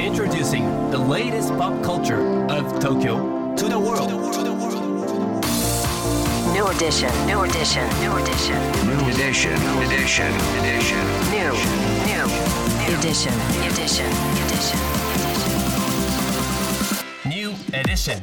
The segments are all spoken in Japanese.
Introducing the latest pop culture of Tokyo to the world. New edition, new edition, new edition, New edition, edition, edition. new, new, edition, edition, edition. New edition.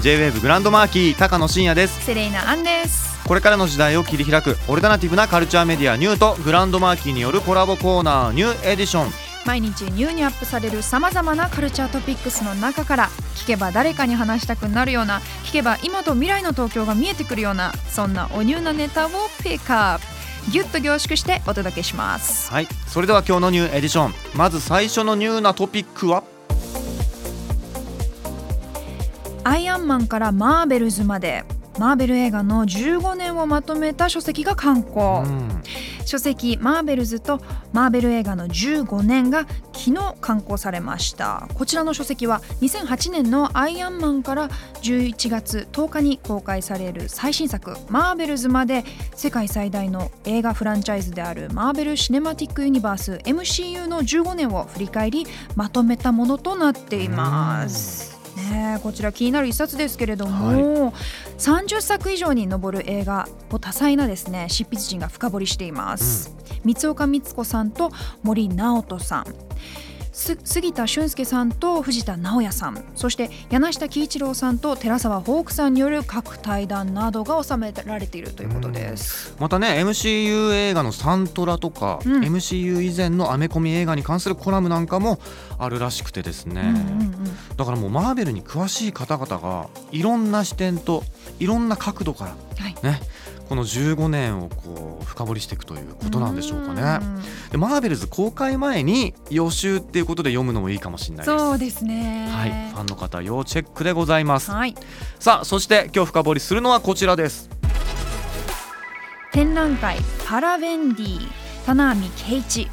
J-WAVE グランドマーキー高野真也ですセレイナアンですこれからの時代を切り開くオルタナティブなカルチャーメディアニューとグランドマーキーによるコラボコーナーニューエディション毎日ニューにアップされるさまざまなカルチャートピックスの中から聞けば誰かに話したくなるような聞けば今と未来の東京が見えてくるようなそんなおニューなネタをピックアップ。ギュッと凝縮してお届けします。はいそれでは今日のニューエディション。まず最初のニューなトピックは？アイアンマンからマーベルズまで。マーベル映画の15年をまとめた書籍が刊行、うん書籍「マーベルズ」とマーベル映画の15年が昨日刊行されましたこちらの書籍は2008年の「アイアンマン」から11月10日に公開される最新作「マーベルズ」まで世界最大の映画フランチャイズであるマーベル・シネマティック・ユニバース MCU の15年を振り返りまとめたものとなっています。ね。えこちら気になる一冊ですけれども、30作以上に上る映画を多彩なですね執筆陣が深掘りしています、三岡光子さんと森直人さん。す杉田俊介さんと藤田直也さん。そして柳下喜一郎さんと寺澤ホークさんによる各対談などが収められているということです。またね MCU 映画のサントラとか、うん。MCU 以前のアメコミ映画に関するコラムなんかもあるらしくてですね、うんうんうん。だからもうマーベルに詳しい方々がいろんな視点といろんな角度からはい。ねこの15年をこう深掘りしていくということなんでしょうかね。うんでマーベルズ公開前に予習っていうことで読むのもいいかもしれないです。そうですね。はい、ファンの方要チェックでございます。はいさあそして今日深掘りするのはこちらです。展覧会パラベンディ棚網圭一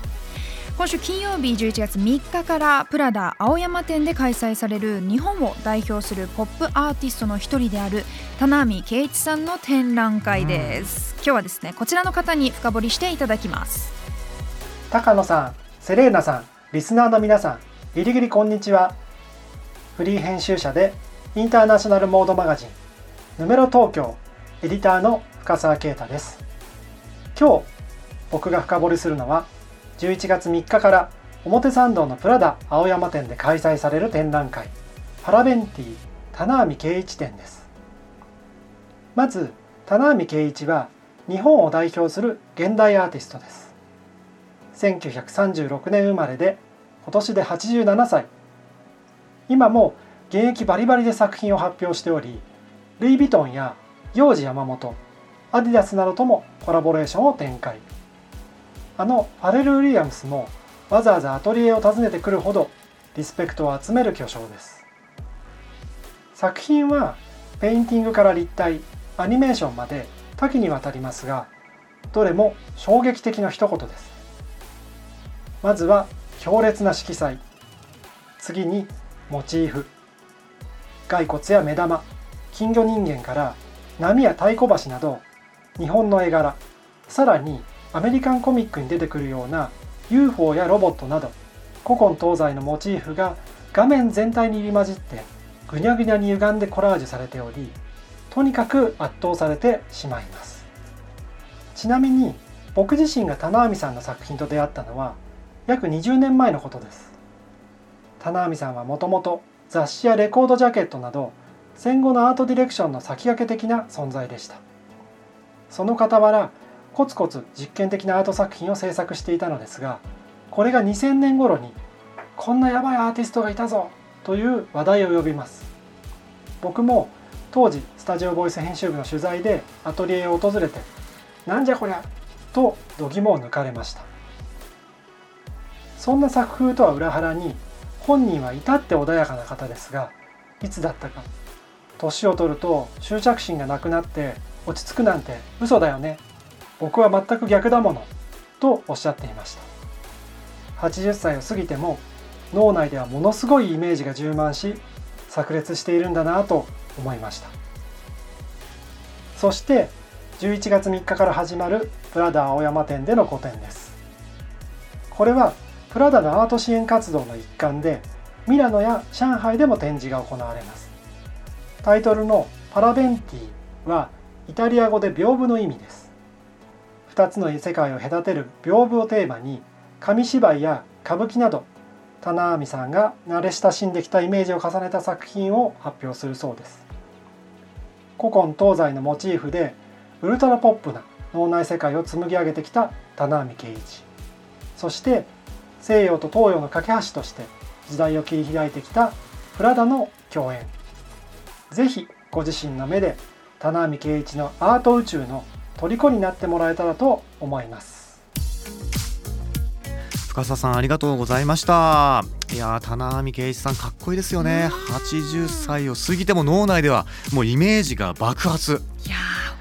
今週金曜日11月3日からプラダ青山店で開催される日本を代表するポップアーティストの一人である棚網圭一さんの展覧会です、今日はですねこちらの方に深掘りしていただきます高野さん、セレーナさん、リスナーの皆さん、ギリギリこんにちは。フリー編集者でインターナショナルモードマガジン、ヌメロ東京、エディターの深澤啓太です。今日、僕が深掘りするのは、11月3日から表参道のプラダ青山店で開催される展覧会、パラベンティ棚網圭一展です。まず、棚網圭一は日本を代表する現代アーティストです。1936年生まれで今年で87歳今も現役バリバリで作品を発表しておりルイ・ヴィトンや幼児山本アディダスなどともコラボレーションを展開あのファレル・ウィリアムスもわざわざアトリエを訪ねてくるほどリスペクトを集める巨匠です。作品はペインティングから立体アニメーションまで多岐にわたりますがどれも衝撃的な一言です。まずは強烈な色彩。次にモチーフ。骸骨や目玉。金魚人間から波や太鼓橋など日本の絵柄。さらにアメリカンコミックに出てくるような UFO やロボットなど古今東西のモチーフが画面全体に入り混じってぐにゃぐにゃに歪んでコラージュされておりとにかく圧倒されてしまいます。ちなみに僕自身が棚網さんの作品と出会ったのは約20年前のことです。棚網さんはもともと雑誌やレコードジャケットなど戦後のアートディレクションの先駆け的な存在でした。その傍らコツコツ実験的なアート作品を制作していたのですがこれが2000年頃にこんなやばいアーティストがいたぞという話題を呼びます。僕も当時スタジオボイス編集部の取材でアトリエを訪れてなんじゃこりゃと度肝を抜かれました。そんな作風とは裏腹に本人は至って穏やかな方ですがいつだったか年を取ると執着心がなくなって落ち着くなんて嘘だよね僕は全く逆だものとおっしゃっていました。80歳を過ぎても脳内ではものすごいイメージが充満し炸裂しているんだなと思いました。そして11月3日から始まるプラダ青山店での個展です。これはプラダのアート支援活動の一環でミラノや上海でも展示が行われます。タイトルの「パラベンティ」はイタリア語で屏風の意味です。2つの世界を隔てる屏風をテーマに紙芝居や歌舞伎など棚網さんが慣れ親しんできたイメージを重ねた作品を発表するそうです。古今東西のモチーフでウルトラポップな脳内世界を紡ぎ上げてきた棚網圭一。そして西洋と東洋の架け橋として時代を切り開いてきたプラダの共演。ぜひご自身の目で棚網圭一のアート宇宙の虜になってもらえたらと思います。深澤さんありがとうございました。いやー棚網圭一さんかっこいいですよね。80歳を過ぎても脳内ではもうイメージが爆発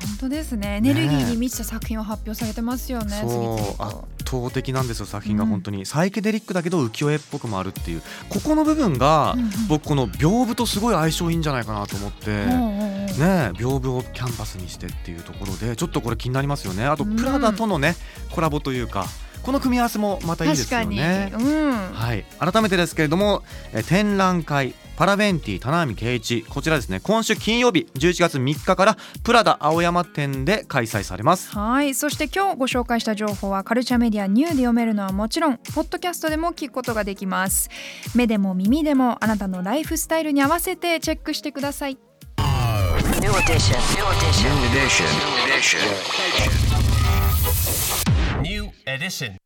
本当ですね。エネルギーに満ちた作品を発表されてますよね。そう。圧と。倒的なんですよ作品が本当に、サイケデリックだけど浮世絵っぽくもあるっていう。ここの部分が、うんうん僕この屏風とすごい相性いいんじゃないかなと思って、うんうんう。んねえ屏風をキャンバスにしてっていうところでちょっとこれ気になりますよね。あとうん。プラダとのね、コラボというかこの組み合わせもまたいいですよね。うん。はい、改めてですけれどもえ展覧会パラベンティ棚網圭一こちらですね今週金曜日11月3日からプラダ青山店で開催されますはいそして今日ご紹介した情報はカルチャーメディアニューで読めるのはもちろんポッドキャストでも聞くことができます目でも耳でもあなたのライフスタイルに合わせてチェックしてください New edition. New edition. New edition. New edition. New edition.